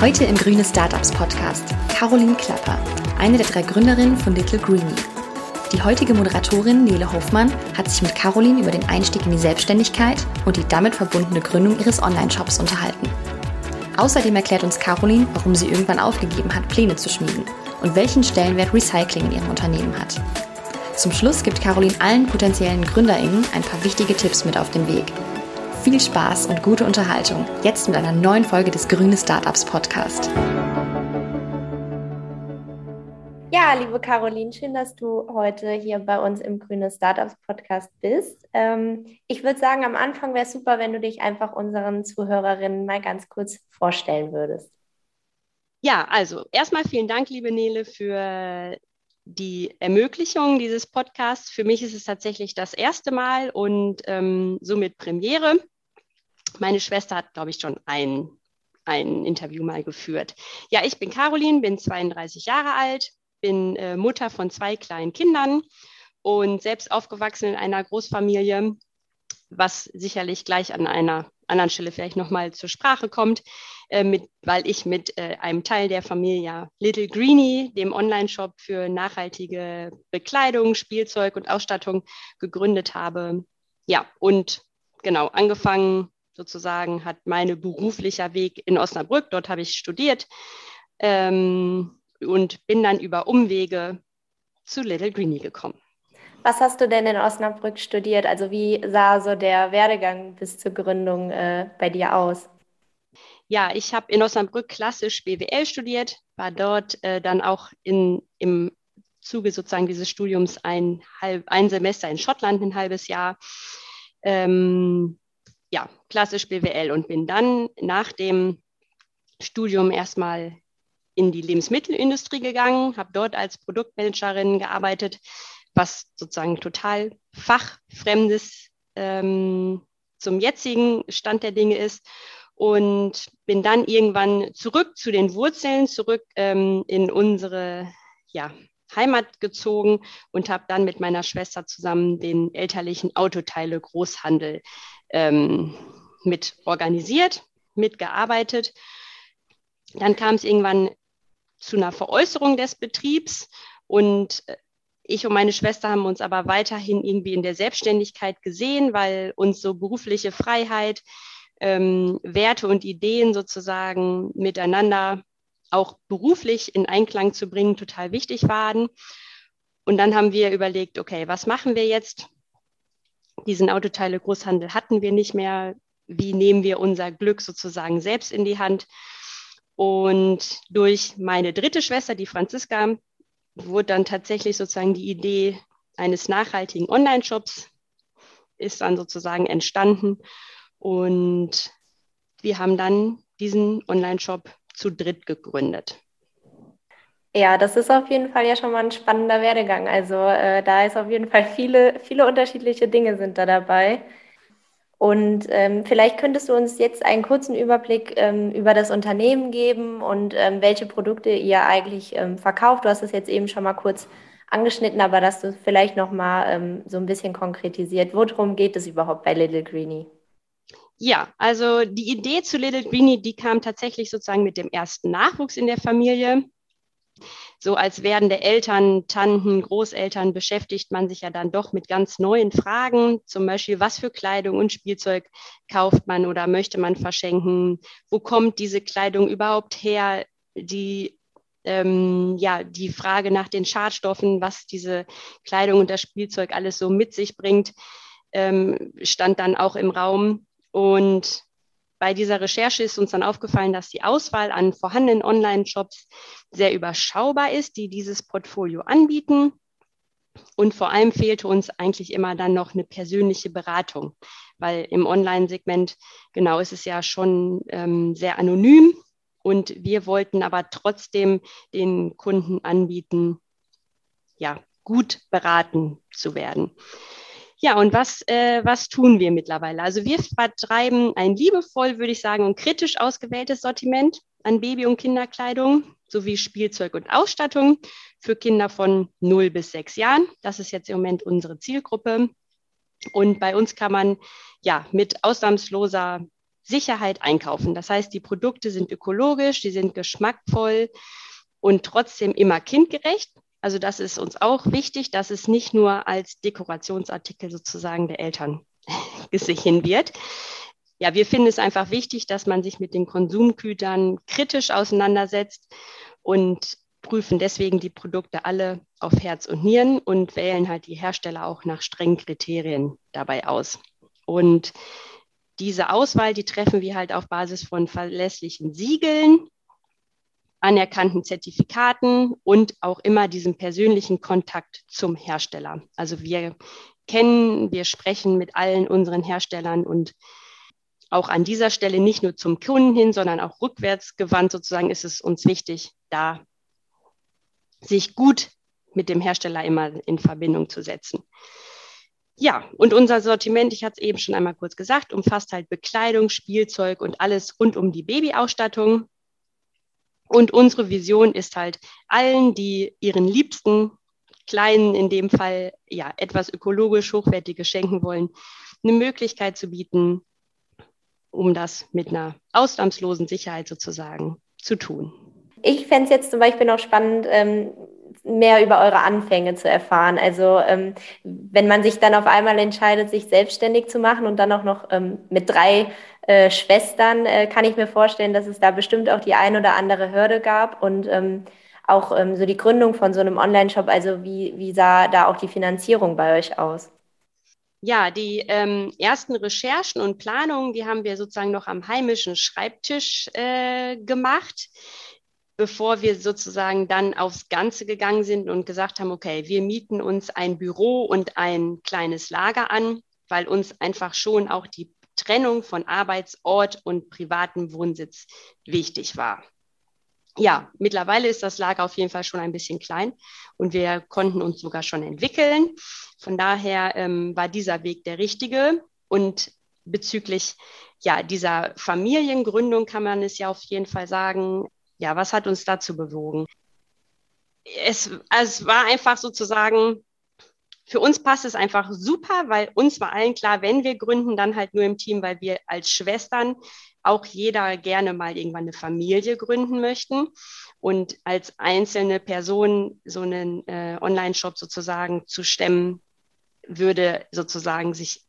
Heute im Grüne Startups Podcast Caroline Klapper, eine der drei Gründerinnen von Little Greenie. Die heutige Moderatorin Nele Hofmann hat sich mit Caroline über den Einstieg in die Selbstständigkeit und die damit verbundene Gründung ihres Online-Shops unterhalten. Außerdem erklärt uns Caroline, warum sie irgendwann aufgegeben hat, Pläne zu schmieden und welchen Stellenwert Recycling in ihrem Unternehmen hat. Zum Schluss gibt Caroline allen potenziellen GründerInnen ein paar wichtige Tipps mit auf den Weg, viel Spaß und gute Unterhaltung. Jetzt mit einer neuen Folge des Grüne Startups Podcast. Ja, liebe Caroline, schön, dass du heute hier bei uns im Grüne Startups Podcast bist. Ähm, ich würde sagen, am Anfang wäre es super, wenn du dich einfach unseren Zuhörerinnen mal ganz kurz vorstellen würdest. Ja, also erstmal vielen Dank, liebe Nele, für die Ermöglichung dieses Podcasts. Für mich ist es tatsächlich das erste Mal und ähm, somit Premiere. Meine Schwester hat, glaube ich, schon ein, ein Interview mal geführt. Ja, ich bin Caroline, bin 32 Jahre alt, bin äh, Mutter von zwei kleinen Kindern und selbst aufgewachsen in einer Großfamilie, was sicherlich gleich an einer anderen Stelle vielleicht nochmal zur Sprache kommt, äh, mit, weil ich mit äh, einem Teil der Familie Little Greenie, dem Online-Shop für nachhaltige Bekleidung, Spielzeug und Ausstattung gegründet habe. Ja, und genau, angefangen sozusagen hat mein beruflicher Weg in Osnabrück. Dort habe ich studiert ähm, und bin dann über Umwege zu Little Greenie gekommen. Was hast du denn in Osnabrück studiert? Also wie sah so der Werdegang bis zur Gründung äh, bei dir aus? Ja, ich habe in Osnabrück klassisch BWL studiert, war dort äh, dann auch in, im Zuge sozusagen dieses Studiums ein, halb, ein Semester in Schottland, ein halbes Jahr. Ähm, ja, klassisch BWL und bin dann nach dem Studium erstmal in die Lebensmittelindustrie gegangen, habe dort als Produktmanagerin gearbeitet, was sozusagen total fachfremdes ähm, zum jetzigen Stand der Dinge ist und bin dann irgendwann zurück zu den Wurzeln, zurück ähm, in unsere ja, Heimat gezogen und habe dann mit meiner Schwester zusammen den elterlichen Autoteile Großhandel ähm, mit organisiert, mitgearbeitet. Dann kam es irgendwann zu einer Veräußerung des Betriebs und äh, ich und meine Schwester haben uns aber weiterhin irgendwie in der Selbstständigkeit gesehen, weil uns so berufliche Freiheit, ähm, Werte und Ideen sozusagen miteinander auch beruflich in Einklang zu bringen, total wichtig waren. Und dann haben wir überlegt, okay, was machen wir jetzt? Diesen Autoteile-Großhandel hatten wir nicht mehr. Wie nehmen wir unser Glück sozusagen selbst in die Hand? Und durch meine dritte Schwester, die Franziska, wurde dann tatsächlich sozusagen die Idee eines nachhaltigen Online-Shops ist dann sozusagen entstanden. Und wir haben dann diesen Online-Shop zu dritt gegründet. Ja, das ist auf jeden Fall ja schon mal ein spannender Werdegang. Also äh, da ist auf jeden Fall viele, viele unterschiedliche Dinge sind da dabei. Und ähm, vielleicht könntest du uns jetzt einen kurzen Überblick ähm, über das Unternehmen geben und ähm, welche Produkte ihr eigentlich ähm, verkauft. Du hast es jetzt eben schon mal kurz angeschnitten, aber dass du vielleicht noch mal ähm, so ein bisschen konkretisiert. Worum geht es überhaupt bei Little Greenie? Ja, also die Idee zu Little Greenie, die kam tatsächlich sozusagen mit dem ersten Nachwuchs in der Familie. So als werdende Eltern, Tanten, Großeltern beschäftigt man sich ja dann doch mit ganz neuen Fragen, zum Beispiel, was für Kleidung und Spielzeug kauft man oder möchte man verschenken? Wo kommt diese Kleidung überhaupt her? Die ähm, ja, die Frage nach den Schadstoffen, was diese Kleidung und das Spielzeug alles so mit sich bringt, ähm, stand dann auch im Raum. Und bei dieser Recherche ist uns dann aufgefallen, dass die Auswahl an vorhandenen Online-Shops sehr überschaubar ist, die dieses Portfolio anbieten. Und vor allem fehlte uns eigentlich immer dann noch eine persönliche Beratung, weil im Online-Segment, genau, ist es ja schon ähm, sehr anonym. Und wir wollten aber trotzdem den Kunden anbieten, ja, gut beraten zu werden. Ja, und was, äh, was tun wir mittlerweile? Also wir vertreiben ein liebevoll, würde ich sagen, und kritisch ausgewähltes Sortiment an Baby- und Kinderkleidung sowie Spielzeug und Ausstattung für Kinder von 0 bis 6 Jahren. Das ist jetzt im Moment unsere Zielgruppe. Und bei uns kann man ja mit ausnahmsloser Sicherheit einkaufen. Das heißt, die Produkte sind ökologisch, die sind geschmackvoll und trotzdem immer kindgerecht. Also das ist uns auch wichtig, dass es nicht nur als Dekorationsartikel sozusagen der Eltern gesehen wird. Ja, wir finden es einfach wichtig, dass man sich mit den Konsumgütern kritisch auseinandersetzt und prüfen deswegen die Produkte alle auf Herz und Nieren und wählen halt die Hersteller auch nach strengen Kriterien dabei aus. Und diese Auswahl, die treffen wir halt auf Basis von verlässlichen Siegeln, anerkannten Zertifikaten und auch immer diesem persönlichen Kontakt zum Hersteller. Also wir kennen, wir sprechen mit allen unseren Herstellern und auch an dieser Stelle nicht nur zum Kunden hin, sondern auch rückwärts gewandt sozusagen ist es uns wichtig, da sich gut mit dem Hersteller immer in Verbindung zu setzen. Ja, und unser Sortiment, ich hatte es eben schon einmal kurz gesagt, umfasst halt Bekleidung, Spielzeug und alles rund um die Babyausstattung. Und unsere Vision ist halt allen, die ihren Liebsten Kleinen in dem Fall ja etwas ökologisch hochwertiges schenken wollen, eine Möglichkeit zu bieten, um das mit einer ausnahmslosen Sicherheit sozusagen zu tun. Ich fände es jetzt zum Beispiel noch spannend, ähm, mehr über eure Anfänge zu erfahren. Also ähm, wenn man sich dann auf einmal entscheidet, sich selbstständig zu machen und dann auch noch ähm, mit drei äh, Schwestern, äh, kann ich mir vorstellen, dass es da bestimmt auch die ein oder andere Hürde gab und ähm, auch ähm, so die Gründung von so einem Online-Shop. Also wie, wie sah da auch die Finanzierung bei euch aus? Ja, die ähm, ersten Recherchen und Planungen, die haben wir sozusagen noch am heimischen Schreibtisch äh, gemacht bevor wir sozusagen dann aufs Ganze gegangen sind und gesagt haben, okay, wir mieten uns ein Büro und ein kleines Lager an, weil uns einfach schon auch die Trennung von Arbeitsort und privatem Wohnsitz wichtig war. Ja, mittlerweile ist das Lager auf jeden Fall schon ein bisschen klein und wir konnten uns sogar schon entwickeln. Von daher ähm, war dieser Weg der richtige. Und bezüglich ja, dieser Familiengründung kann man es ja auf jeden Fall sagen, ja, was hat uns dazu bewogen? Es, es war einfach sozusagen, für uns passt es einfach super, weil uns war allen klar, wenn wir gründen, dann halt nur im Team, weil wir als Schwestern auch jeder gerne mal irgendwann eine Familie gründen möchten und als einzelne Person so einen äh, Online-Shop sozusagen zu stemmen, würde sozusagen sich,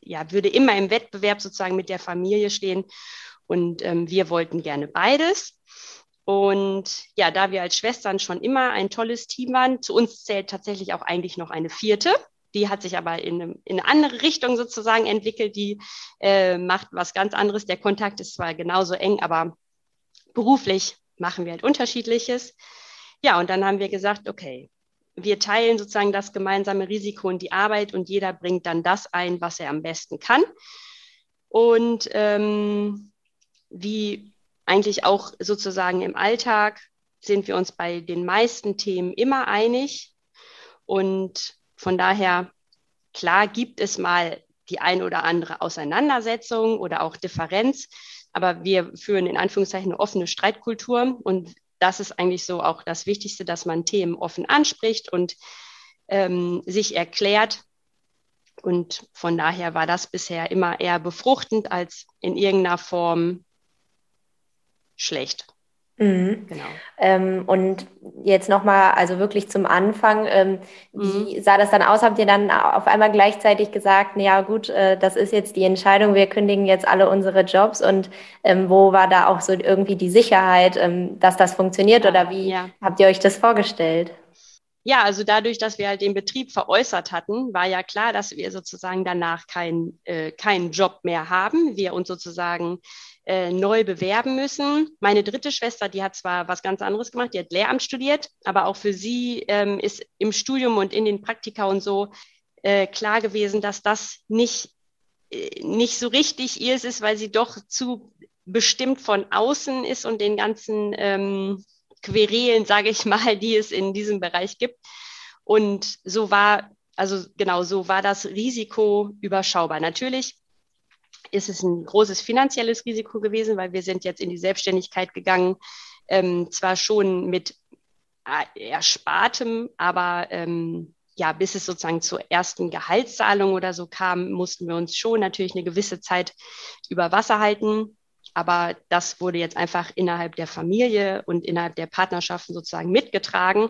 ja, würde immer im Wettbewerb sozusagen mit der Familie stehen. Und ähm, wir wollten gerne beides. Und ja, da wir als Schwestern schon immer ein tolles Team waren, zu uns zählt tatsächlich auch eigentlich noch eine vierte. Die hat sich aber in eine, in eine andere Richtung sozusagen entwickelt. Die äh, macht was ganz anderes. Der Kontakt ist zwar genauso eng, aber beruflich machen wir halt unterschiedliches. Ja, und dann haben wir gesagt, okay, wir teilen sozusagen das gemeinsame Risiko und die Arbeit und jeder bringt dann das ein, was er am besten kann. Und ähm, wie eigentlich auch sozusagen im Alltag sind wir uns bei den meisten Themen immer einig. Und von daher, klar gibt es mal die ein oder andere Auseinandersetzung oder auch Differenz, aber wir führen in Anführungszeichen eine offene Streitkultur und das ist eigentlich so auch das Wichtigste, dass man Themen offen anspricht und ähm, sich erklärt. Und von daher war das bisher immer eher befruchtend als in irgendeiner Form schlecht. Mhm. Genau. Ähm, und jetzt nochmal, also wirklich zum Anfang, ähm, wie mhm. sah das dann aus? Habt ihr dann auf einmal gleichzeitig gesagt, ja gut, äh, das ist jetzt die Entscheidung, wir kündigen jetzt alle unsere Jobs und ähm, wo war da auch so irgendwie die Sicherheit, ähm, dass das funktioniert ja, oder wie ja. habt ihr euch das vorgestellt? Ja, also dadurch, dass wir halt den Betrieb veräußert hatten, war ja klar, dass wir sozusagen danach keinen äh, keinen Job mehr haben. Wir uns sozusagen äh, neu bewerben müssen. Meine dritte Schwester, die hat zwar was ganz anderes gemacht, die hat Lehramt studiert, aber auch für sie ähm, ist im Studium und in den Praktika und so äh, klar gewesen, dass das nicht, äh, nicht so richtig ihr ist, weil sie doch zu bestimmt von außen ist und den ganzen ähm, Querelen, sage ich mal, die es in diesem Bereich gibt. Und so war, also genau, so war das Risiko überschaubar. Natürlich ist es ein großes finanzielles Risiko gewesen, weil wir sind jetzt in die Selbstständigkeit gegangen, ähm, zwar schon mit äh, Erspartem, aber ähm, ja, bis es sozusagen zur ersten Gehaltszahlung oder so kam, mussten wir uns schon natürlich eine gewisse Zeit über Wasser halten. Aber das wurde jetzt einfach innerhalb der Familie und innerhalb der Partnerschaften sozusagen mitgetragen.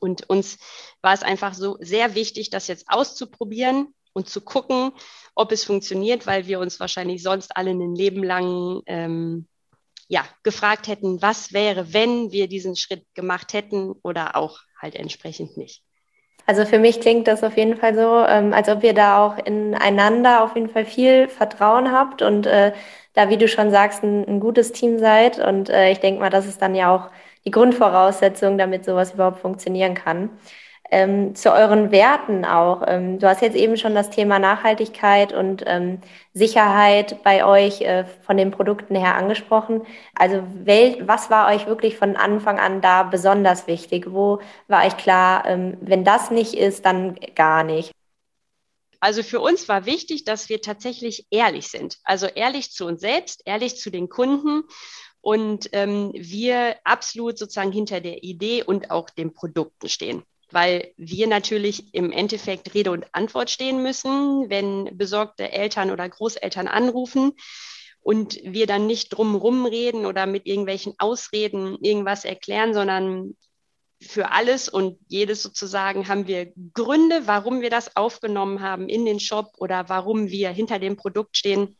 Und uns war es einfach so sehr wichtig, das jetzt auszuprobieren und zu gucken, ob es funktioniert, weil wir uns wahrscheinlich sonst alle ein Leben lang ähm, ja, gefragt hätten, was wäre, wenn wir diesen Schritt gemacht hätten oder auch halt entsprechend nicht. Also für mich klingt das auf jeden Fall so, ähm, als ob ihr da auch ineinander auf jeden Fall viel Vertrauen habt und äh, da, wie du schon sagst, ein, ein gutes Team seid. Und äh, ich denke mal, das ist dann ja auch die Grundvoraussetzung, damit sowas überhaupt funktionieren kann ähm, zu euren Werten auch. Ähm, du hast jetzt eben schon das Thema Nachhaltigkeit und ähm, Sicherheit bei euch äh, von den Produkten her angesprochen. Also wel, was war euch wirklich von Anfang an da besonders wichtig? Wo war euch klar, ähm, wenn das nicht ist, dann gar nicht? Also für uns war wichtig, dass wir tatsächlich ehrlich sind. Also ehrlich zu uns selbst, ehrlich zu den Kunden und ähm, wir absolut sozusagen hinter der Idee und auch den Produkten stehen weil wir natürlich im Endeffekt Rede und Antwort stehen müssen, wenn besorgte Eltern oder Großeltern anrufen und wir dann nicht drumherum reden oder mit irgendwelchen Ausreden irgendwas erklären, sondern für alles und jedes sozusagen haben wir Gründe, warum wir das aufgenommen haben in den Shop oder warum wir hinter dem Produkt stehen.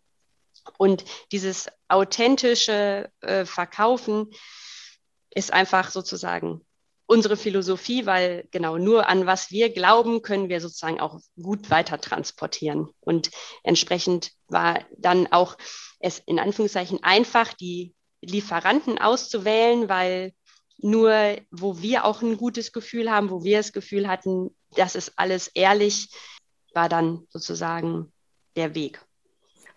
Und dieses authentische äh, Verkaufen ist einfach sozusagen unsere Philosophie, weil genau nur an was wir glauben, können wir sozusagen auch gut weiter transportieren. Und entsprechend war dann auch es in Anführungszeichen einfach, die Lieferanten auszuwählen, weil nur wo wir auch ein gutes Gefühl haben, wo wir das Gefühl hatten, das ist alles ehrlich, war dann sozusagen der Weg.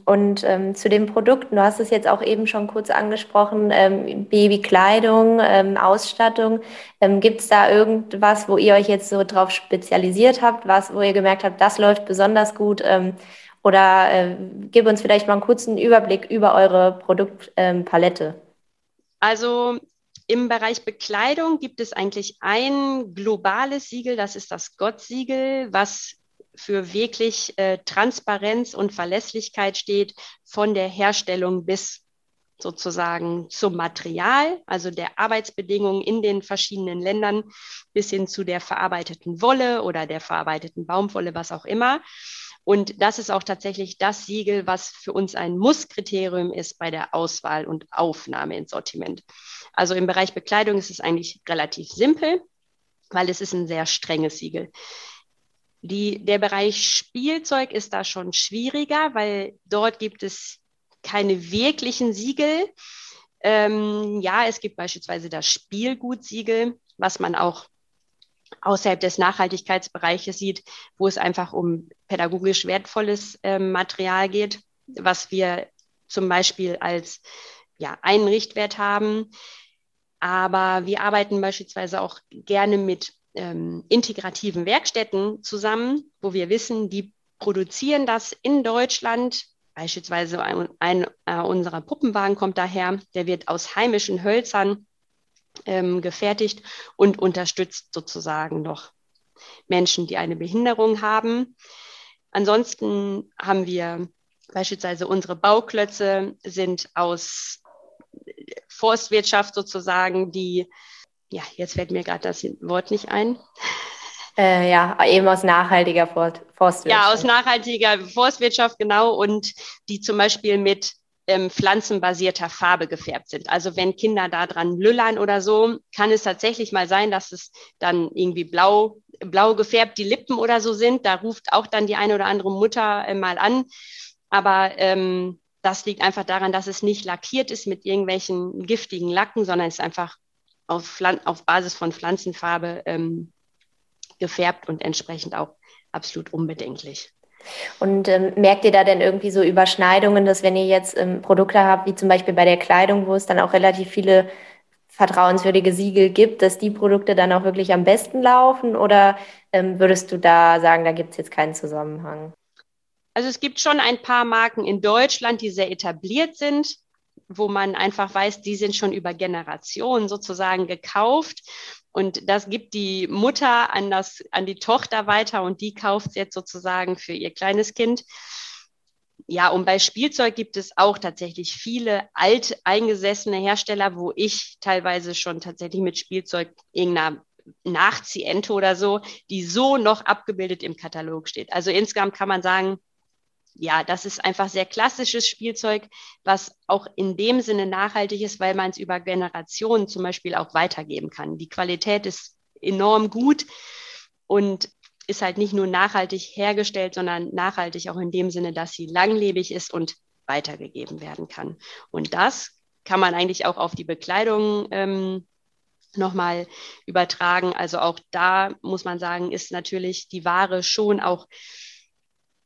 Und ähm, zu den Produkten, du hast es jetzt auch eben schon kurz angesprochen, ähm, Babykleidung, ähm, Ausstattung. Ähm, Gibt es da irgendwas, wo ihr euch jetzt so drauf spezialisiert habt, was, wo ihr gemerkt habt, das läuft besonders gut? Ähm, oder äh, gib uns vielleicht mal einen kurzen Überblick über eure Produktpalette. also im Bereich Bekleidung gibt es eigentlich ein globales Siegel, das ist das Gott-Siegel, was für wirklich äh, Transparenz und Verlässlichkeit steht, von der Herstellung bis sozusagen zum Material, also der Arbeitsbedingungen in den verschiedenen Ländern, bis hin zu der verarbeiteten Wolle oder der verarbeiteten Baumwolle, was auch immer. Und das ist auch tatsächlich das Siegel, was für uns ein Musskriterium ist bei der Auswahl und Aufnahme ins Sortiment. Also im Bereich Bekleidung ist es eigentlich relativ simpel, weil es ist ein sehr strenges Siegel. Die, der Bereich Spielzeug ist da schon schwieriger, weil dort gibt es keine wirklichen Siegel. Ähm, ja, es gibt beispielsweise das Spielgutsiegel, was man auch außerhalb des Nachhaltigkeitsbereiches sieht, wo es einfach um pädagogisch wertvolles äh, Material geht, was wir zum Beispiel als ja, einen Richtwert haben. Aber wir arbeiten beispielsweise auch gerne mit ähm, integrativen Werkstätten zusammen, wo wir wissen, die produzieren das in Deutschland. Beispielsweise ein, ein äh, unserer Puppenwagen kommt daher, der wird aus heimischen Hölzern ähm, gefertigt und unterstützt sozusagen noch Menschen, die eine Behinderung haben. Ansonsten haben wir beispielsweise unsere Bauklötze sind aus Forstwirtschaft sozusagen, die ja, jetzt fällt mir gerade das Wort nicht ein. Äh, ja, eben aus nachhaltiger Forstwirtschaft. Ja, aus nachhaltiger Forstwirtschaft, genau. Und die zum Beispiel mit ähm, pflanzenbasierter Farbe gefärbt sind. Also wenn Kinder da dran lüllern oder so, kann es tatsächlich mal sein, dass es dann irgendwie blau, blau gefärbt die Lippen oder so sind. Da ruft auch dann die eine oder andere Mutter äh, mal an. Aber ähm, das liegt einfach daran, dass es nicht lackiert ist mit irgendwelchen giftigen Lacken, sondern es ist einfach auf, auf Basis von Pflanzenfarbe ähm, gefärbt und entsprechend auch absolut unbedenklich. Und ähm, merkt ihr da denn irgendwie so Überschneidungen, dass wenn ihr jetzt ähm, Produkte habt, wie zum Beispiel bei der Kleidung, wo es dann auch relativ viele vertrauenswürdige Siegel gibt, dass die Produkte dann auch wirklich am besten laufen? Oder ähm, würdest du da sagen, da gibt es jetzt keinen Zusammenhang? Also es gibt schon ein paar Marken in Deutschland, die sehr etabliert sind, wo man einfach weiß, die sind schon über Generationen sozusagen gekauft. Und das gibt die Mutter an, das, an die Tochter weiter und die kauft es jetzt sozusagen für ihr kleines Kind. Ja, und bei Spielzeug gibt es auch tatsächlich viele alteingesessene Hersteller, wo ich teilweise schon tatsächlich mit Spielzeug irgendeiner Nachziehente oder so, die so noch abgebildet im Katalog steht. Also insgesamt kann man sagen, ja, das ist einfach sehr klassisches Spielzeug, was auch in dem Sinne nachhaltig ist, weil man es über Generationen zum Beispiel auch weitergeben kann. Die Qualität ist enorm gut und ist halt nicht nur nachhaltig hergestellt, sondern nachhaltig auch in dem Sinne, dass sie langlebig ist und weitergegeben werden kann. Und das kann man eigentlich auch auf die Bekleidung ähm, nochmal übertragen. Also auch da muss man sagen, ist natürlich die Ware schon auch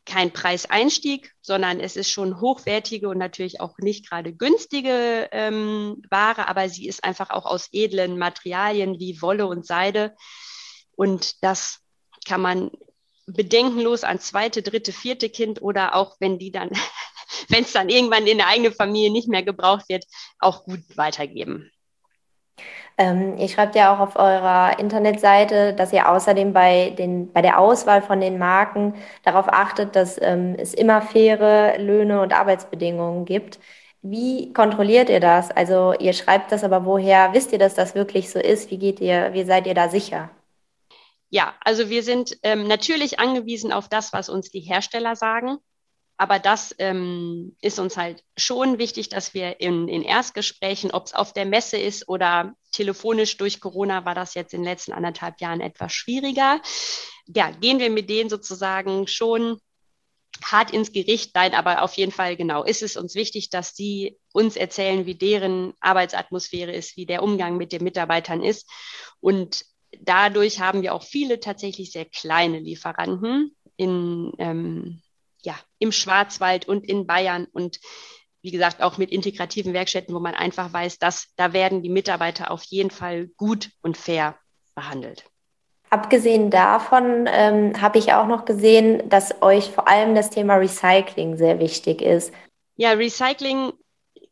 kein Preiseinstieg, sondern es ist schon hochwertige und natürlich auch nicht gerade günstige ähm, Ware, aber sie ist einfach auch aus edlen Materialien wie Wolle und Seide. Und das kann man bedenkenlos ans zweite, dritte, vierte Kind oder auch wenn die dann, wenn es dann irgendwann in der eigenen Familie nicht mehr gebraucht wird, auch gut weitergeben. Ähm, ihr schreibt ja auch auf eurer Internetseite, dass ihr außerdem bei, den, bei der Auswahl von den Marken darauf achtet, dass ähm, es immer faire Löhne und Arbeitsbedingungen gibt. Wie kontrolliert ihr das? Also ihr schreibt das, aber woher wisst ihr, dass das wirklich so ist? Wie geht ihr, wie seid ihr da sicher? Ja, also wir sind ähm, natürlich angewiesen auf das, was uns die Hersteller sagen. Aber das ähm, ist uns halt schon wichtig, dass wir in, in Erstgesprächen, ob es auf der Messe ist oder telefonisch durch Corona, war das jetzt in den letzten anderthalb Jahren etwas schwieriger. Ja, gehen wir mit denen sozusagen schon hart ins Gericht. Nein, aber auf jeden Fall genau ist es uns wichtig, dass sie uns erzählen, wie deren Arbeitsatmosphäre ist, wie der Umgang mit den Mitarbeitern ist. Und dadurch haben wir auch viele tatsächlich sehr kleine Lieferanten in ähm, ja, im Schwarzwald und in Bayern und wie gesagt auch mit integrativen Werkstätten, wo man einfach weiß, dass da werden die Mitarbeiter auf jeden Fall gut und fair behandelt. Abgesehen davon ähm, habe ich auch noch gesehen, dass euch vor allem das Thema Recycling sehr wichtig ist. Ja, Recycling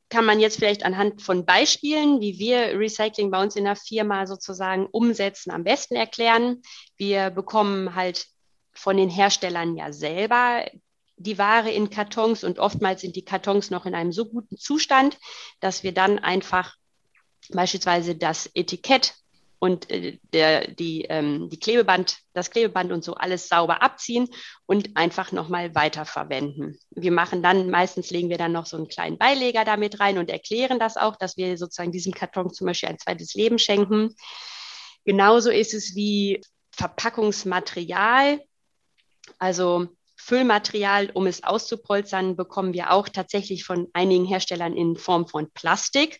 kann man jetzt vielleicht anhand von Beispielen, wie wir Recycling bei uns in der Firma sozusagen umsetzen, am besten erklären. Wir bekommen halt von den Herstellern ja selber die Ware in Kartons und oftmals sind die Kartons noch in einem so guten Zustand, dass wir dann einfach beispielsweise das Etikett und äh, der, die, ähm, die Klebeband, das Klebeband und so alles sauber abziehen und einfach nochmal weiterverwenden. Wir machen dann, meistens legen wir dann noch so einen kleinen Beileger damit rein und erklären das auch, dass wir sozusagen diesem Karton zum Beispiel ein zweites Leben schenken. Genauso ist es wie Verpackungsmaterial. Also Füllmaterial, um es auszupolstern, bekommen wir auch tatsächlich von einigen Herstellern in Form von Plastik.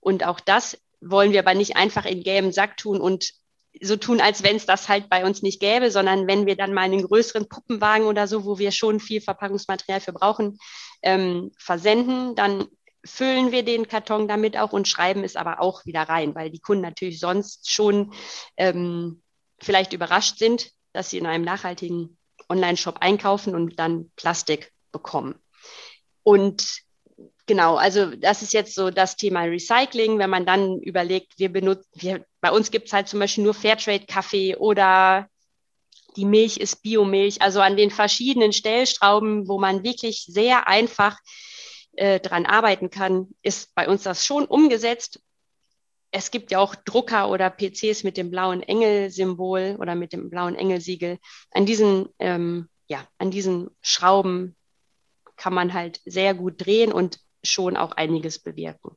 Und auch das wollen wir aber nicht einfach in gelben Sack tun und so tun, als wenn es das halt bei uns nicht gäbe, sondern wenn wir dann mal einen größeren Puppenwagen oder so, wo wir schon viel Verpackungsmaterial für brauchen, ähm, versenden, dann füllen wir den Karton damit auch und schreiben es aber auch wieder rein, weil die Kunden natürlich sonst schon ähm, vielleicht überrascht sind, dass sie in einem nachhaltigen Online-Shop einkaufen und dann Plastik bekommen. Und genau, also das ist jetzt so das Thema Recycling, wenn man dann überlegt, wir benutzen, wir, bei uns gibt es halt zum Beispiel nur Fairtrade-Kaffee oder die Milch ist Biomilch, also an den verschiedenen Stellstrauben, wo man wirklich sehr einfach äh, dran arbeiten kann, ist bei uns das schon umgesetzt es gibt ja auch Drucker oder PCs mit dem blauen Engel-Symbol oder mit dem blauen Engelsiegel. An diesen, ähm, ja, an diesen Schrauben kann man halt sehr gut drehen und schon auch einiges bewirken.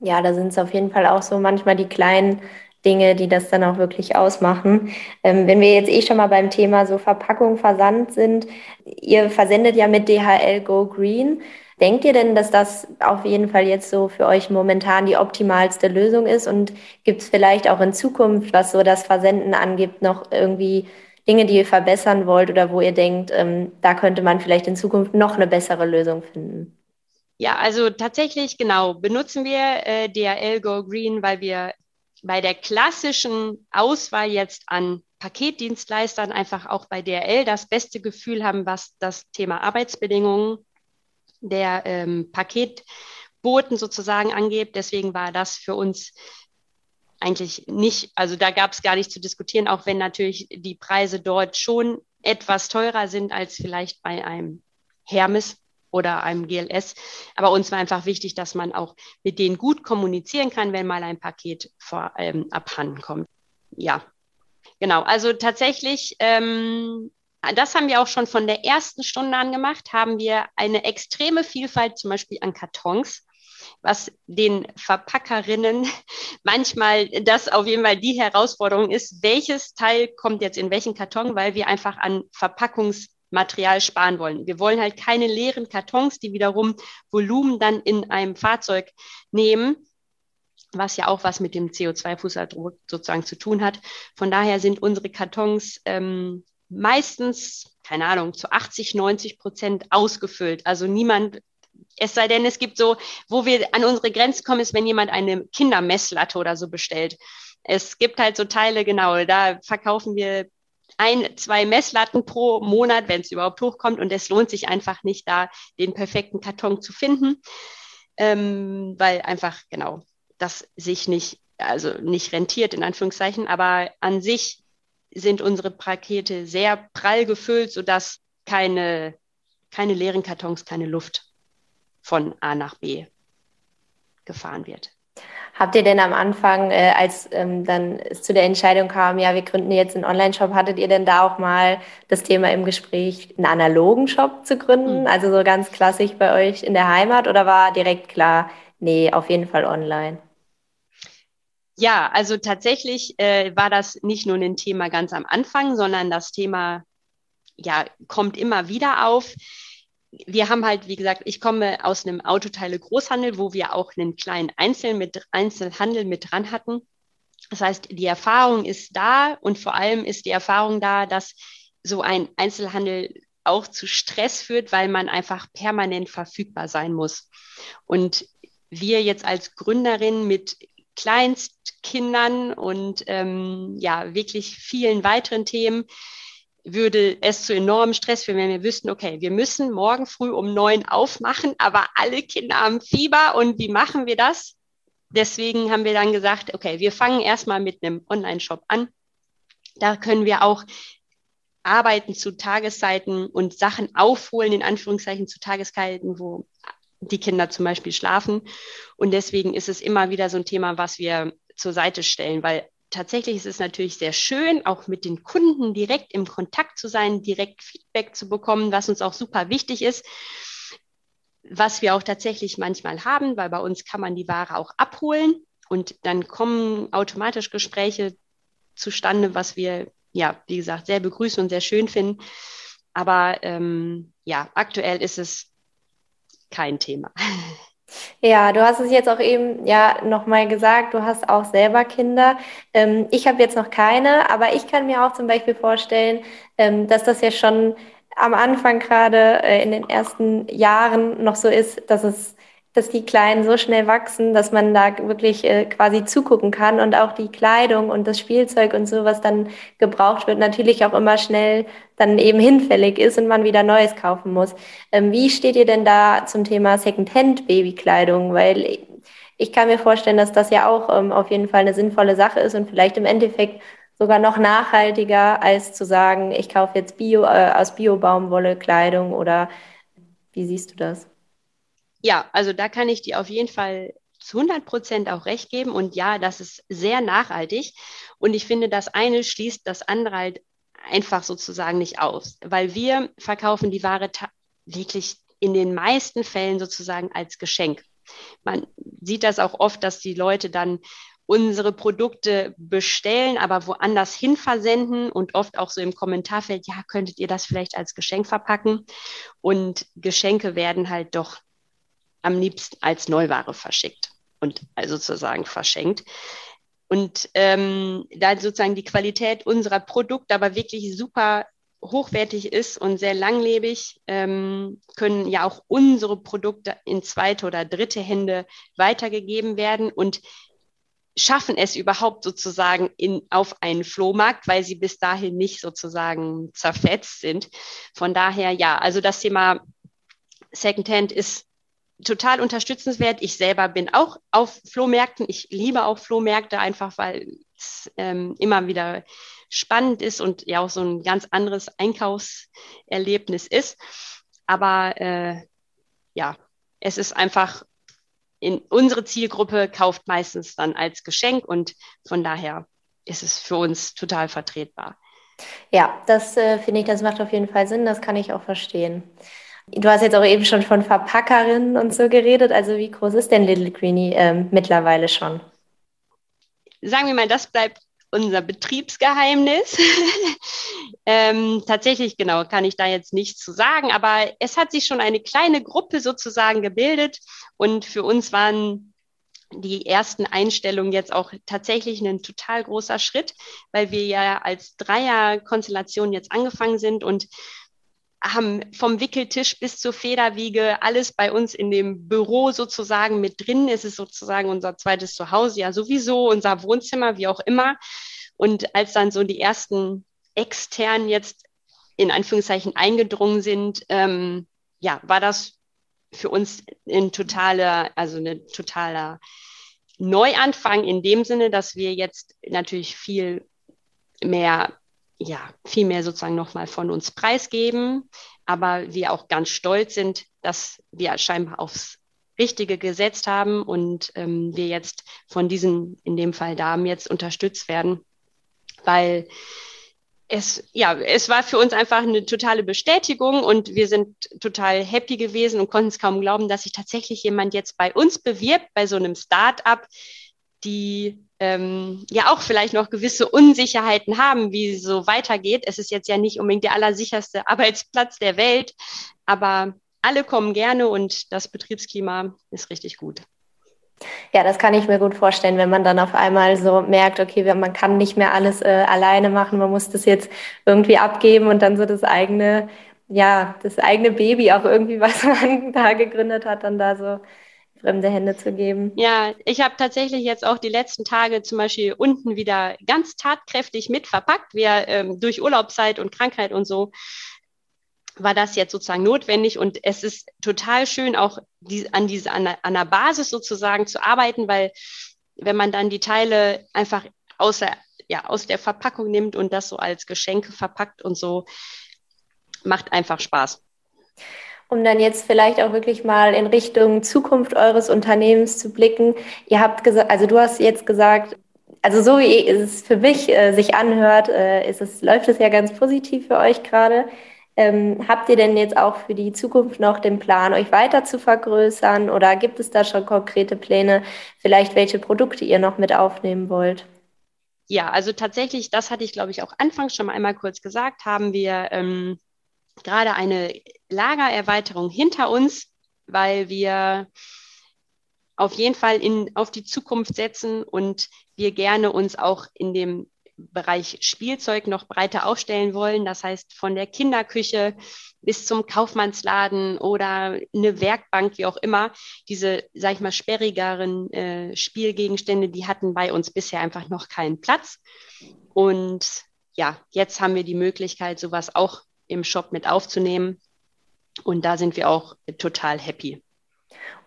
Ja, da sind es auf jeden Fall auch so manchmal die kleinen Dinge, die das dann auch wirklich ausmachen. Ähm, wenn wir jetzt eh schon mal beim Thema so Verpackung, Versand sind, ihr versendet ja mit DHL Go Green. Denkt ihr denn, dass das auf jeden Fall jetzt so für euch momentan die optimalste Lösung ist? Und gibt es vielleicht auch in Zukunft, was so das Versenden angibt, noch irgendwie Dinge, die ihr verbessern wollt oder wo ihr denkt, ähm, da könnte man vielleicht in Zukunft noch eine bessere Lösung finden? Ja, also tatsächlich, genau, benutzen wir äh, DHL Go Green, weil wir bei der klassischen Auswahl jetzt an Paketdienstleistern einfach auch bei DRL das beste Gefühl haben, was das Thema Arbeitsbedingungen der ähm, Paket Boten sozusagen angeht. Deswegen war das für uns eigentlich nicht, also da gab es gar nicht zu diskutieren, auch wenn natürlich die Preise dort schon etwas teurer sind als vielleicht bei einem Hermes oder einem GLS. Aber uns war einfach wichtig, dass man auch mit denen gut kommunizieren kann, wenn mal ein Paket vor, ähm, abhanden kommt. Ja, genau. Also tatsächlich, ähm, das haben wir auch schon von der ersten Stunde an gemacht, haben wir eine extreme Vielfalt zum Beispiel an Kartons was den Verpackerinnen manchmal das auf jeden Fall die Herausforderung ist, welches Teil kommt jetzt in welchen Karton, weil wir einfach an Verpackungsmaterial sparen wollen. Wir wollen halt keine leeren Kartons, die wiederum Volumen dann in einem Fahrzeug nehmen, was ja auch was mit dem CO2-Fußabdruck sozusagen zu tun hat. Von daher sind unsere Kartons ähm, meistens, keine Ahnung, zu 80, 90 Prozent ausgefüllt. Also niemand es sei denn, es gibt so, wo wir an unsere Grenzen kommen, ist, wenn jemand eine Kindermesslatte oder so bestellt. Es gibt halt so Teile, genau, da verkaufen wir ein, zwei Messlatten pro Monat, wenn es überhaupt hochkommt. Und es lohnt sich einfach nicht, da den perfekten Karton zu finden, ähm, weil einfach, genau, das sich nicht, also nicht rentiert, in Anführungszeichen. Aber an sich sind unsere Pakete sehr prall gefüllt, sodass keine, keine leeren Kartons, keine Luft von A nach B gefahren wird. Habt ihr denn am Anfang, äh, als ähm, dann es zu der Entscheidung kam, ja, wir gründen jetzt einen Online-Shop, hattet ihr denn da auch mal das Thema im Gespräch, einen analogen Shop zu gründen? Mhm. Also so ganz klassisch bei euch in der Heimat oder war direkt klar, nee, auf jeden Fall online? Ja, also tatsächlich äh, war das nicht nur ein Thema ganz am Anfang, sondern das Thema ja, kommt immer wieder auf wir haben halt, wie gesagt, ich komme aus einem Autoteile-Großhandel, wo wir auch einen kleinen Einzel mit, Einzelhandel mit dran hatten. Das heißt, die Erfahrung ist da und vor allem ist die Erfahrung da, dass so ein Einzelhandel auch zu Stress führt, weil man einfach permanent verfügbar sein muss. Und wir jetzt als Gründerin mit Kleinstkindern und ähm, ja, wirklich vielen weiteren Themen würde es zu enormem Stress führen, wenn wir wüssten, okay, wir müssen morgen früh um neun aufmachen, aber alle Kinder haben Fieber und wie machen wir das? Deswegen haben wir dann gesagt, okay, wir fangen erstmal mit einem Online-Shop an. Da können wir auch arbeiten zu Tageszeiten und Sachen aufholen, in Anführungszeichen zu Tageszeiten, wo die Kinder zum Beispiel schlafen. Und deswegen ist es immer wieder so ein Thema, was wir zur Seite stellen, weil tatsächlich ist es natürlich sehr schön, auch mit den Kunden direkt im Kontakt zu sein, direkt Feedback zu bekommen, was uns auch super wichtig ist. Was wir auch tatsächlich manchmal haben, weil bei uns kann man die Ware auch abholen und dann kommen automatisch Gespräche zustande, was wir, ja, wie gesagt, sehr begrüßen und sehr schön finden. Aber ähm, ja, aktuell ist es kein Thema. Ja, du hast es jetzt auch eben ja nochmal gesagt, du hast auch selber Kinder. Ähm, ich habe jetzt noch keine, aber ich kann mir auch zum Beispiel vorstellen, ähm, dass das ja schon am Anfang gerade äh, in den ersten Jahren noch so ist, dass es dass die Kleinen so schnell wachsen, dass man da wirklich äh, quasi zugucken kann und auch die Kleidung und das Spielzeug und so, was dann gebraucht wird, natürlich auch immer schnell dann eben hinfällig ist und man wieder Neues kaufen muss. Ähm, wie steht ihr denn da zum Thema Secondhand-Babykleidung? Weil ich kann mir vorstellen, dass das ja auch ähm, auf jeden Fall eine sinnvolle Sache ist und vielleicht im Endeffekt sogar noch nachhaltiger, als zu sagen, ich kaufe jetzt Bio, äh, aus Bio-Baumwolle Kleidung oder wie siehst du das? Ja, also da kann ich dir auf jeden Fall zu 100 Prozent auch recht geben. Und ja, das ist sehr nachhaltig. Und ich finde, das eine schließt das andere halt einfach sozusagen nicht aus, weil wir verkaufen die Ware wirklich in den meisten Fällen sozusagen als Geschenk. Man sieht das auch oft, dass die Leute dann unsere Produkte bestellen, aber woanders hin versenden und oft auch so im Kommentarfeld, ja, könntet ihr das vielleicht als Geschenk verpacken? Und Geschenke werden halt doch am liebsten als Neuware verschickt und also sozusagen verschenkt. Und ähm, da sozusagen die Qualität unserer Produkte aber wirklich super hochwertig ist und sehr langlebig, ähm, können ja auch unsere Produkte in zweite oder dritte Hände weitergegeben werden und schaffen es überhaupt sozusagen in, auf einen Flohmarkt, weil sie bis dahin nicht sozusagen zerfetzt sind. Von daher ja, also das Thema Secondhand ist total unterstützenswert. Ich selber bin auch auf Flohmärkten. Ich liebe auch Flohmärkte einfach, weil es ähm, immer wieder spannend ist und ja auch so ein ganz anderes Einkaufserlebnis ist. Aber äh, ja, es ist einfach in unsere Zielgruppe kauft meistens dann als Geschenk und von daher ist es für uns total vertretbar. Ja, das äh, finde ich, das macht auf jeden Fall Sinn, das kann ich auch verstehen. Du hast jetzt auch eben schon von Verpackerinnen und so geredet. Also wie groß ist denn Little Greenie ähm, mittlerweile schon? Sagen wir mal, das bleibt unser Betriebsgeheimnis. ähm, tatsächlich, genau, kann ich da jetzt nichts zu sagen, aber es hat sich schon eine kleine Gruppe sozusagen gebildet und für uns waren die ersten Einstellungen jetzt auch tatsächlich ein total großer Schritt, weil wir ja als Dreierkonstellation jetzt angefangen sind und haben vom Wickeltisch bis zur Federwiege alles bei uns in dem Büro sozusagen mit drin. Es ist sozusagen unser zweites Zuhause, ja sowieso, unser Wohnzimmer, wie auch immer. Und als dann so die ersten externen jetzt in Anführungszeichen eingedrungen sind, ähm, ja, war das für uns ein totaler, also ein totaler Neuanfang in dem Sinne, dass wir jetzt natürlich viel mehr ja, viel mehr sozusagen nochmal von uns preisgeben, aber wir auch ganz stolz sind, dass wir scheinbar aufs Richtige gesetzt haben und ähm, wir jetzt von diesen, in dem Fall Damen, jetzt unterstützt werden, weil es, ja, es war für uns einfach eine totale Bestätigung und wir sind total happy gewesen und konnten es kaum glauben, dass sich tatsächlich jemand jetzt bei uns bewirbt, bei so einem Start-up, die ähm, ja auch vielleicht noch gewisse Unsicherheiten haben, wie es so weitergeht. Es ist jetzt ja nicht unbedingt der allersicherste Arbeitsplatz der Welt, aber alle kommen gerne und das Betriebsklima ist richtig gut. Ja, das kann ich mir gut vorstellen, wenn man dann auf einmal so merkt, okay, man kann nicht mehr alles äh, alleine machen, man muss das jetzt irgendwie abgeben und dann so das eigene, ja, das eigene Baby auch irgendwie, was man da gegründet hat, dann da so fremde Hände zu geben. Ja, ich habe tatsächlich jetzt auch die letzten Tage zum Beispiel unten wieder ganz tatkräftig mit verpackt. Wir ähm, durch Urlaubszeit und Krankheit und so war das jetzt sozusagen notwendig und es ist total schön auch die, an diese an, an der Basis sozusagen zu arbeiten, weil wenn man dann die Teile einfach außer ja aus der Verpackung nimmt und das so als Geschenke verpackt und so macht einfach Spaß um dann jetzt vielleicht auch wirklich mal in Richtung Zukunft eures Unternehmens zu blicken. Ihr habt gesagt, also du hast jetzt gesagt, also so wie es für mich äh, sich anhört, äh, ist es, läuft es ja ganz positiv für euch gerade. Ähm, habt ihr denn jetzt auch für die Zukunft noch den Plan, euch weiter zu vergrößern oder gibt es da schon konkrete Pläne, vielleicht welche Produkte ihr noch mit aufnehmen wollt? Ja, also tatsächlich, das hatte ich, glaube ich, auch anfangs schon mal einmal kurz gesagt, haben wir ähm, gerade eine Lagererweiterung hinter uns, weil wir auf jeden Fall in, auf die Zukunft setzen und wir gerne uns auch in dem Bereich Spielzeug noch breiter aufstellen wollen. Das heißt, von der Kinderküche bis zum Kaufmannsladen oder eine Werkbank, wie auch immer. Diese, sag ich mal, sperrigeren äh, Spielgegenstände, die hatten bei uns bisher einfach noch keinen Platz. Und ja, jetzt haben wir die Möglichkeit, sowas auch im Shop mit aufzunehmen. Und da sind wir auch total happy.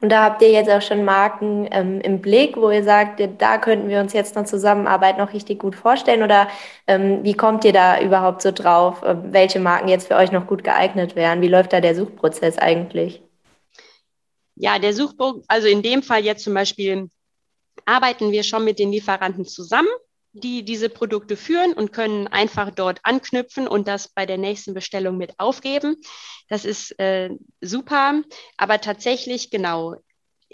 Und da habt ihr jetzt auch schon Marken ähm, im Blick, wo ihr sagt, da könnten wir uns jetzt eine Zusammenarbeit noch richtig gut vorstellen? Oder ähm, wie kommt ihr da überhaupt so drauf, äh, welche Marken jetzt für euch noch gut geeignet wären? Wie läuft da der Suchprozess eigentlich? Ja, der Suchprozess, also in dem Fall jetzt zum Beispiel arbeiten wir schon mit den Lieferanten zusammen die diese Produkte führen und können einfach dort anknüpfen und das bei der nächsten Bestellung mit aufgeben. Das ist äh, super, aber tatsächlich genau,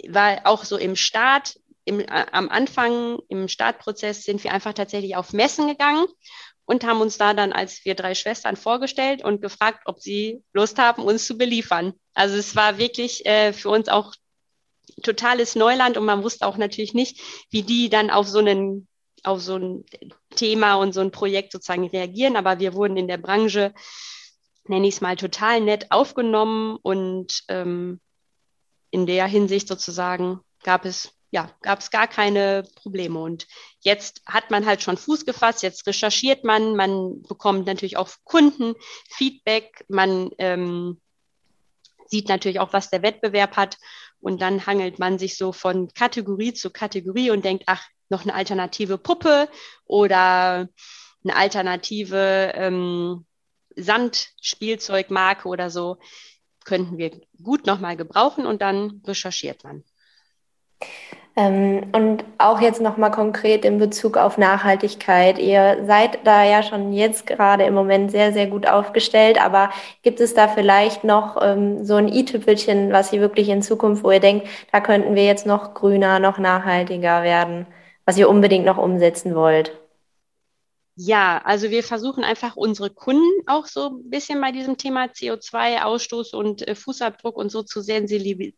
war auch so im Start, im, äh, am Anfang, im Startprozess sind wir einfach tatsächlich auf Messen gegangen und haben uns da dann als wir drei Schwestern vorgestellt und gefragt, ob sie Lust haben, uns zu beliefern. Also es war wirklich äh, für uns auch totales Neuland und man wusste auch natürlich nicht, wie die dann auf so einen auf so ein Thema und so ein Projekt sozusagen reagieren. Aber wir wurden in der Branche, nenne ich es mal, total nett aufgenommen und ähm, in der Hinsicht sozusagen gab es ja, gab es gar keine Probleme. Und jetzt hat man halt schon Fuß gefasst, jetzt recherchiert man, man bekommt natürlich auch Kundenfeedback, man ähm, sieht natürlich auch, was der Wettbewerb hat. Und dann hangelt man sich so von Kategorie zu Kategorie und denkt, ach, noch eine alternative Puppe oder eine alternative ähm, Sandspielzeugmarke oder so könnten wir gut nochmal gebrauchen und dann recherchiert man. Ähm, und auch jetzt nochmal konkret in Bezug auf Nachhaltigkeit. Ihr seid da ja schon jetzt gerade im Moment sehr, sehr gut aufgestellt, aber gibt es da vielleicht noch ähm, so ein i-Tüpfelchen, was ihr wirklich in Zukunft, wo ihr denkt, da könnten wir jetzt noch grüner, noch nachhaltiger werden, was ihr unbedingt noch umsetzen wollt? Ja, also wir versuchen einfach unsere Kunden auch so ein bisschen bei diesem Thema CO2-Ausstoß und äh, Fußabdruck und so zu, sensibil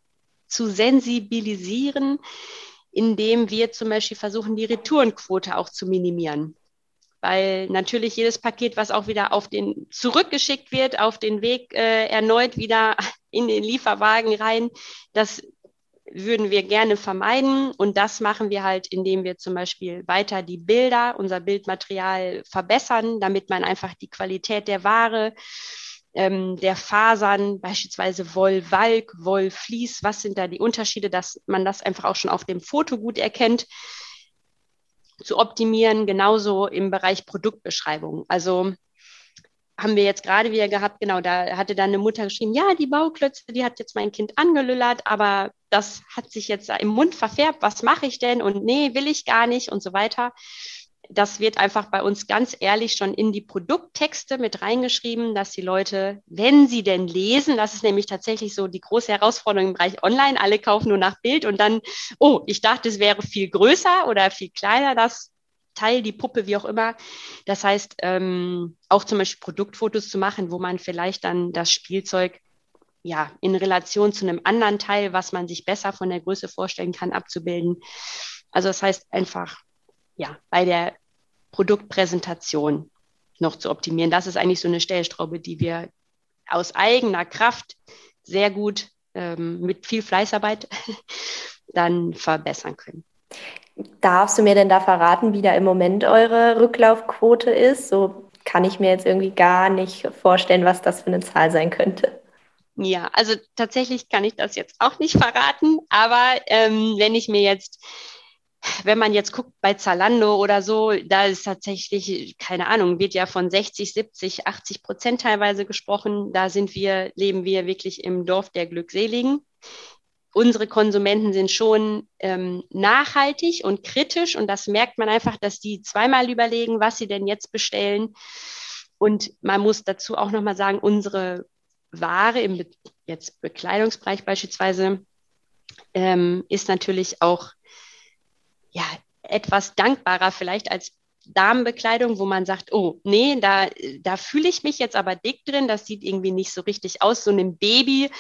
zu sensibilisieren, indem wir zum Beispiel versuchen, die Retourenquote auch zu minimieren. Weil natürlich jedes Paket, was auch wieder auf den zurückgeschickt wird, auf den Weg äh, erneut wieder in den Lieferwagen rein, das würden wir gerne vermeiden. Und das machen wir halt, indem wir zum Beispiel weiter die Bilder, unser Bildmaterial verbessern, damit man einfach die Qualität der Ware, ähm, der Fasern, beispielsweise Wollwalk, Wollflies, was sind da die Unterschiede, dass man das einfach auch schon auf dem Foto gut erkennt, zu optimieren, genauso im Bereich Produktbeschreibung. Also haben wir jetzt gerade wieder gehabt, genau, da hatte dann eine Mutter geschrieben, ja, die Bauklötze, die hat jetzt mein Kind angelüllert, aber das hat sich jetzt im Mund verfärbt, was mache ich denn? Und nee, will ich gar nicht und so weiter. Das wird einfach bei uns ganz ehrlich schon in die Produkttexte mit reingeschrieben, dass die Leute, wenn sie denn lesen, das ist nämlich tatsächlich so die große Herausforderung im Bereich Online, alle kaufen nur nach Bild und dann, oh, ich dachte, es wäre viel größer oder viel kleiner, das Teil, die Puppe, wie auch immer. Das heißt, ähm, auch zum Beispiel Produktfotos zu machen, wo man vielleicht dann das Spielzeug ja in Relation zu einem anderen Teil, was man sich besser von der Größe vorstellen kann, abzubilden. Also das heißt einfach, ja, bei der Produktpräsentation noch zu optimieren. Das ist eigentlich so eine Stellschraube, die wir aus eigener Kraft sehr gut ähm, mit viel Fleißarbeit dann verbessern können. Darfst du mir denn da verraten, wie da im Moment eure Rücklaufquote ist? So kann ich mir jetzt irgendwie gar nicht vorstellen, was das für eine Zahl sein könnte. Ja, also tatsächlich kann ich das jetzt auch nicht verraten, aber ähm, wenn ich mir jetzt, wenn man jetzt guckt bei Zalando oder so, da ist tatsächlich, keine Ahnung, wird ja von 60, 70, 80 Prozent teilweise gesprochen. Da sind wir, leben wir wirklich im Dorf der Glückseligen unsere Konsumenten sind schon ähm, nachhaltig und kritisch und das merkt man einfach, dass die zweimal überlegen, was sie denn jetzt bestellen. Und man muss dazu auch nochmal sagen, unsere Ware im Be jetzt Bekleidungsbereich beispielsweise ähm, ist natürlich auch ja, etwas dankbarer vielleicht als Damenbekleidung, wo man sagt, oh, nee, da, da fühle ich mich jetzt aber dick drin, das sieht irgendwie nicht so richtig aus. So einem Baby,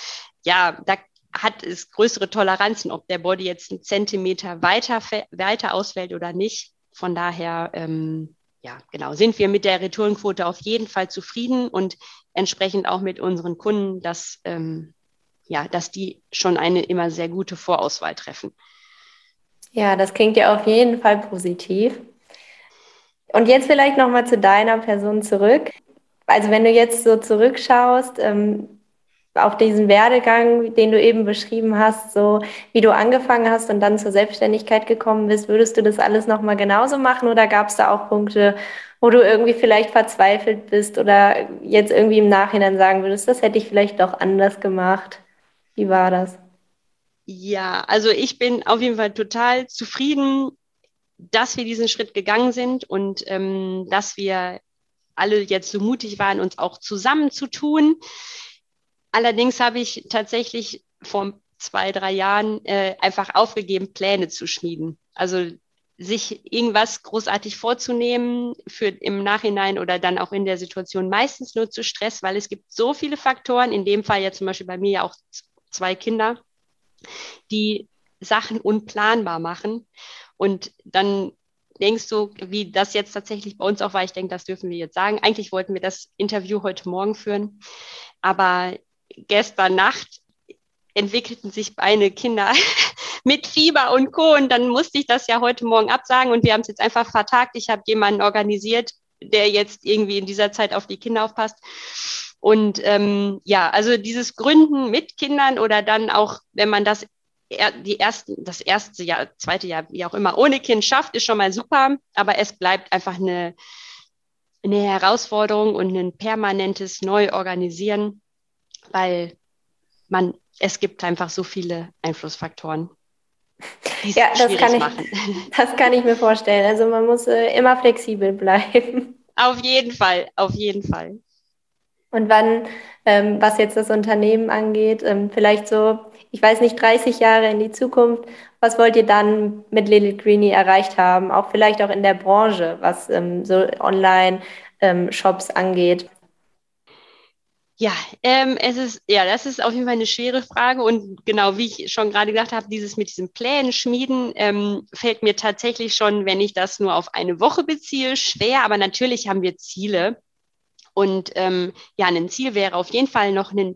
ja, da hat es größere Toleranzen, ob der Body jetzt einen Zentimeter weiter, weiter ausfällt oder nicht. Von daher, ähm, ja, genau, sind wir mit der Retourenquote auf jeden Fall zufrieden und entsprechend auch mit unseren Kunden, dass, ähm, ja, dass die schon eine immer sehr gute Vorauswahl treffen. Ja, das klingt ja auf jeden Fall positiv. Und jetzt vielleicht nochmal zu deiner Person zurück. Also wenn du jetzt so zurückschaust, ähm, auf diesen Werdegang, den du eben beschrieben hast, so wie du angefangen hast und dann zur Selbstständigkeit gekommen bist, würdest du das alles nochmal genauso machen oder gab es da auch Punkte, wo du irgendwie vielleicht verzweifelt bist oder jetzt irgendwie im Nachhinein sagen würdest, das hätte ich vielleicht doch anders gemacht? Wie war das? Ja, also ich bin auf jeden Fall total zufrieden, dass wir diesen Schritt gegangen sind und ähm, dass wir alle jetzt so mutig waren, uns auch zusammenzutun. Allerdings habe ich tatsächlich vor zwei, drei Jahren äh, einfach aufgegeben, Pläne zu schmieden. Also sich irgendwas großartig vorzunehmen für im Nachhinein oder dann auch in der Situation meistens nur zu Stress, weil es gibt so viele Faktoren, in dem Fall ja zum Beispiel bei mir ja auch zwei Kinder, die Sachen unplanbar machen. Und dann denkst du, wie das jetzt tatsächlich bei uns auch war, ich denke, das dürfen wir jetzt sagen. Eigentlich wollten wir das Interview heute Morgen führen, aber gestern Nacht entwickelten sich meine Kinder mit Fieber und Co. Und dann musste ich das ja heute Morgen absagen und wir haben es jetzt einfach vertagt. Ich habe jemanden organisiert, der jetzt irgendwie in dieser Zeit auf die Kinder aufpasst. Und ähm, ja, also dieses Gründen mit Kindern oder dann auch, wenn man das die ersten, das erste Jahr, zweite Jahr, wie auch immer, ohne Kind schafft, ist schon mal super, aber es bleibt einfach eine, eine Herausforderung und ein permanentes Neuorganisieren, weil man, es gibt einfach so viele Einflussfaktoren. Ja, das kann, ich, das kann ich mir vorstellen. Also man muss äh, immer flexibel bleiben. Auf jeden Fall, auf jeden Fall. Und wann, ähm, was jetzt das Unternehmen angeht, ähm, vielleicht so, ich weiß nicht, 30 Jahre in die Zukunft, was wollt ihr dann mit Little Greenie erreicht haben? Auch vielleicht auch in der Branche, was ähm, so Online-Shops ähm, angeht. Ja, ähm, es ist, ja, das ist auf jeden Fall eine schwere Frage. Und genau, wie ich schon gerade gesagt habe, dieses mit diesen Plänen schmieden, ähm, fällt mir tatsächlich schon, wenn ich das nur auf eine Woche beziehe, schwer. Aber natürlich haben wir Ziele. Und ähm, ja, ein Ziel wäre auf jeden Fall noch ein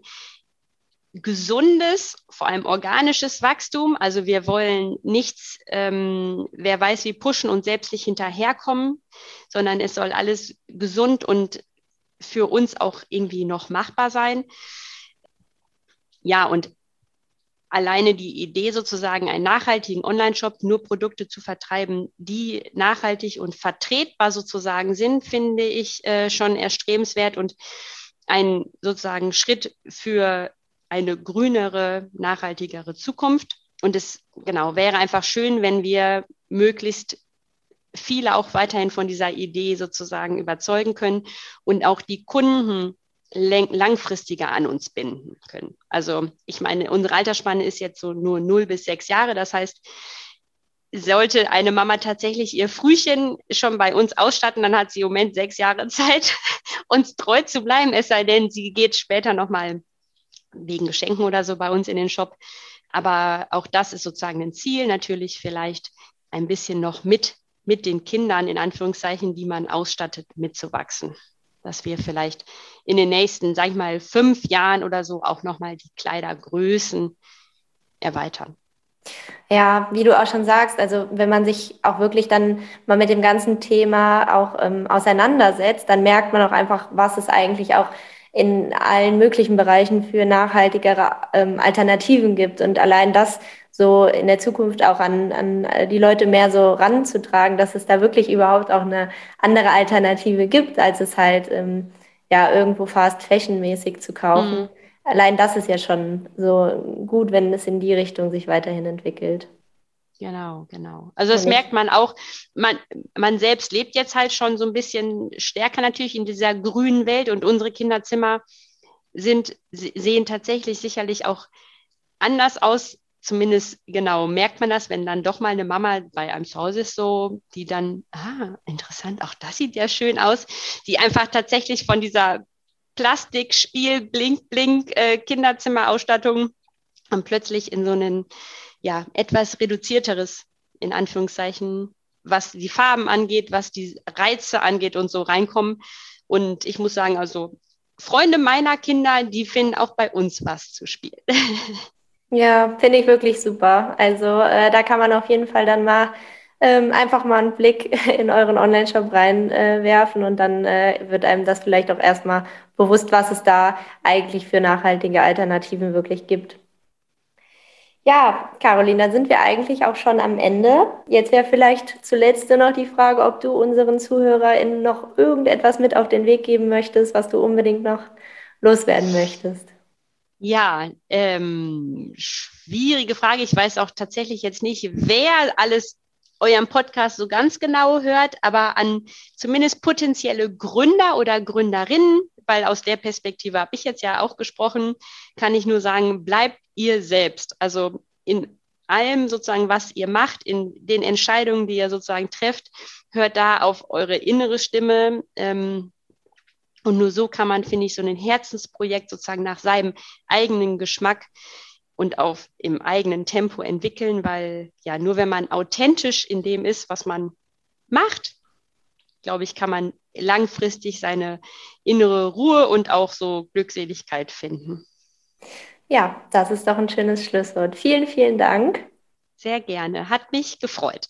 gesundes, vor allem organisches Wachstum. Also wir wollen nichts, ähm, wer weiß wie pushen und selbst nicht hinterherkommen, sondern es soll alles gesund und für uns auch irgendwie noch machbar sein. Ja, und alleine die Idee sozusagen, einen nachhaltigen Online-Shop, nur Produkte zu vertreiben, die nachhaltig und vertretbar sozusagen sind, finde ich äh, schon erstrebenswert und ein sozusagen Schritt für eine grünere, nachhaltigere Zukunft. Und es genau wäre einfach schön, wenn wir möglichst viele auch weiterhin von dieser Idee sozusagen überzeugen können und auch die Kunden langfristiger an uns binden können. Also ich meine, unsere Altersspanne ist jetzt so nur 0 bis 6 Jahre. Das heißt, sollte eine Mama tatsächlich ihr Frühchen schon bei uns ausstatten, dann hat sie im Moment sechs Jahre Zeit, uns treu zu bleiben, es sei denn, sie geht später nochmal wegen Geschenken oder so bei uns in den Shop. Aber auch das ist sozusagen ein Ziel, natürlich vielleicht ein bisschen noch mit mit den Kindern, in Anführungszeichen, die man ausstattet, mitzuwachsen. Dass wir vielleicht in den nächsten, sag ich mal, fünf Jahren oder so auch nochmal die Kleidergrößen erweitern. Ja, wie du auch schon sagst, also wenn man sich auch wirklich dann mal mit dem ganzen Thema auch ähm, auseinandersetzt, dann merkt man auch einfach, was es eigentlich auch in allen möglichen Bereichen für nachhaltigere ähm, Alternativen gibt. Und allein das so in der Zukunft auch an, an die Leute mehr so ranzutragen, dass es da wirklich überhaupt auch eine andere Alternative gibt, als es halt ähm, ja irgendwo fast fashionmäßig zu kaufen. Mhm. Allein das ist ja schon so gut, wenn es in die Richtung sich weiterhin entwickelt. Genau, genau. Also das merkt man auch, man, man selbst lebt jetzt halt schon so ein bisschen stärker natürlich in dieser grünen Welt und unsere Kinderzimmer sind, sehen tatsächlich sicherlich auch anders aus zumindest genau merkt man das, wenn dann doch mal eine Mama bei einem zu Hause ist, so, die dann, ah, interessant, auch das sieht ja schön aus, die einfach tatsächlich von dieser Plastikspiel, Blink, Blink, äh, Kinderzimmerausstattung und plötzlich in so einen, ja, etwas reduzierteres, in Anführungszeichen, was die Farben angeht, was die Reize angeht und so reinkommen. Und ich muss sagen, also Freunde meiner Kinder, die finden auch bei uns was zu spielen. Ja, finde ich wirklich super. Also äh, da kann man auf jeden Fall dann mal ähm, einfach mal einen Blick in euren Online-Shop reinwerfen äh, und dann äh, wird einem das vielleicht auch erstmal bewusst, was es da eigentlich für nachhaltige Alternativen wirklich gibt. Ja, Caroline, dann sind wir eigentlich auch schon am Ende. Jetzt wäre vielleicht zuletzt noch die Frage, ob du unseren ZuhörerInnen noch irgendetwas mit auf den Weg geben möchtest, was du unbedingt noch loswerden möchtest. Ja, ähm, schwierige Frage. Ich weiß auch tatsächlich jetzt nicht, wer alles euren Podcast so ganz genau hört, aber an zumindest potenzielle Gründer oder Gründerinnen, weil aus der Perspektive habe ich jetzt ja auch gesprochen, kann ich nur sagen, bleibt ihr selbst. Also in allem sozusagen, was ihr macht, in den Entscheidungen, die ihr sozusagen trefft, hört da auf eure innere Stimme. Ähm, und nur so kann man, finde ich, so ein Herzensprojekt sozusagen nach seinem eigenen Geschmack und auf im eigenen Tempo entwickeln, weil ja, nur wenn man authentisch in dem ist, was man macht, glaube ich, kann man langfristig seine innere Ruhe und auch so Glückseligkeit finden. Ja, das ist doch ein schönes Schlusswort. Vielen, vielen Dank. Sehr gerne. Hat mich gefreut.